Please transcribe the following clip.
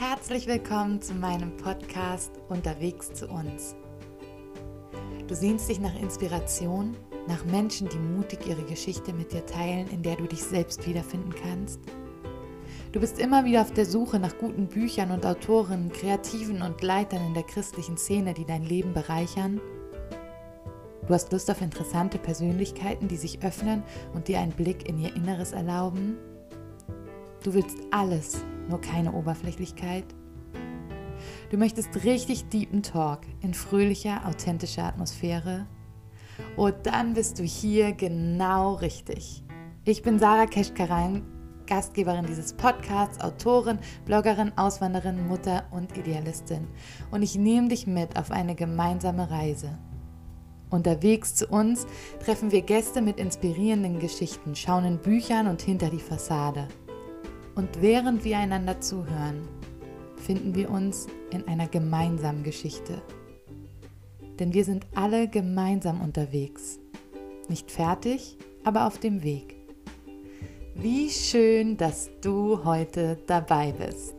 Herzlich willkommen zu meinem Podcast Unterwegs zu uns. Du sehnst dich nach Inspiration, nach Menschen, die mutig ihre Geschichte mit dir teilen, in der du dich selbst wiederfinden kannst. Du bist immer wieder auf der Suche nach guten Büchern und Autoren, Kreativen und Leitern in der christlichen Szene, die dein Leben bereichern. Du hast Lust auf interessante Persönlichkeiten, die sich öffnen und dir einen Blick in ihr Inneres erlauben. Du willst alles, nur keine Oberflächlichkeit. Du möchtest richtig deepen Talk in fröhlicher, authentischer Atmosphäre. Und dann bist du hier genau richtig. Ich bin Sarah Keschkarein, Gastgeberin dieses Podcasts, Autorin, Bloggerin, Auswanderin, Mutter und Idealistin. Und ich nehme dich mit auf eine gemeinsame Reise. Unterwegs zu uns treffen wir Gäste mit inspirierenden Geschichten, schauen in Büchern und hinter die Fassade. Und während wir einander zuhören, finden wir uns in einer gemeinsamen Geschichte. Denn wir sind alle gemeinsam unterwegs. Nicht fertig, aber auf dem Weg. Wie schön, dass du heute dabei bist.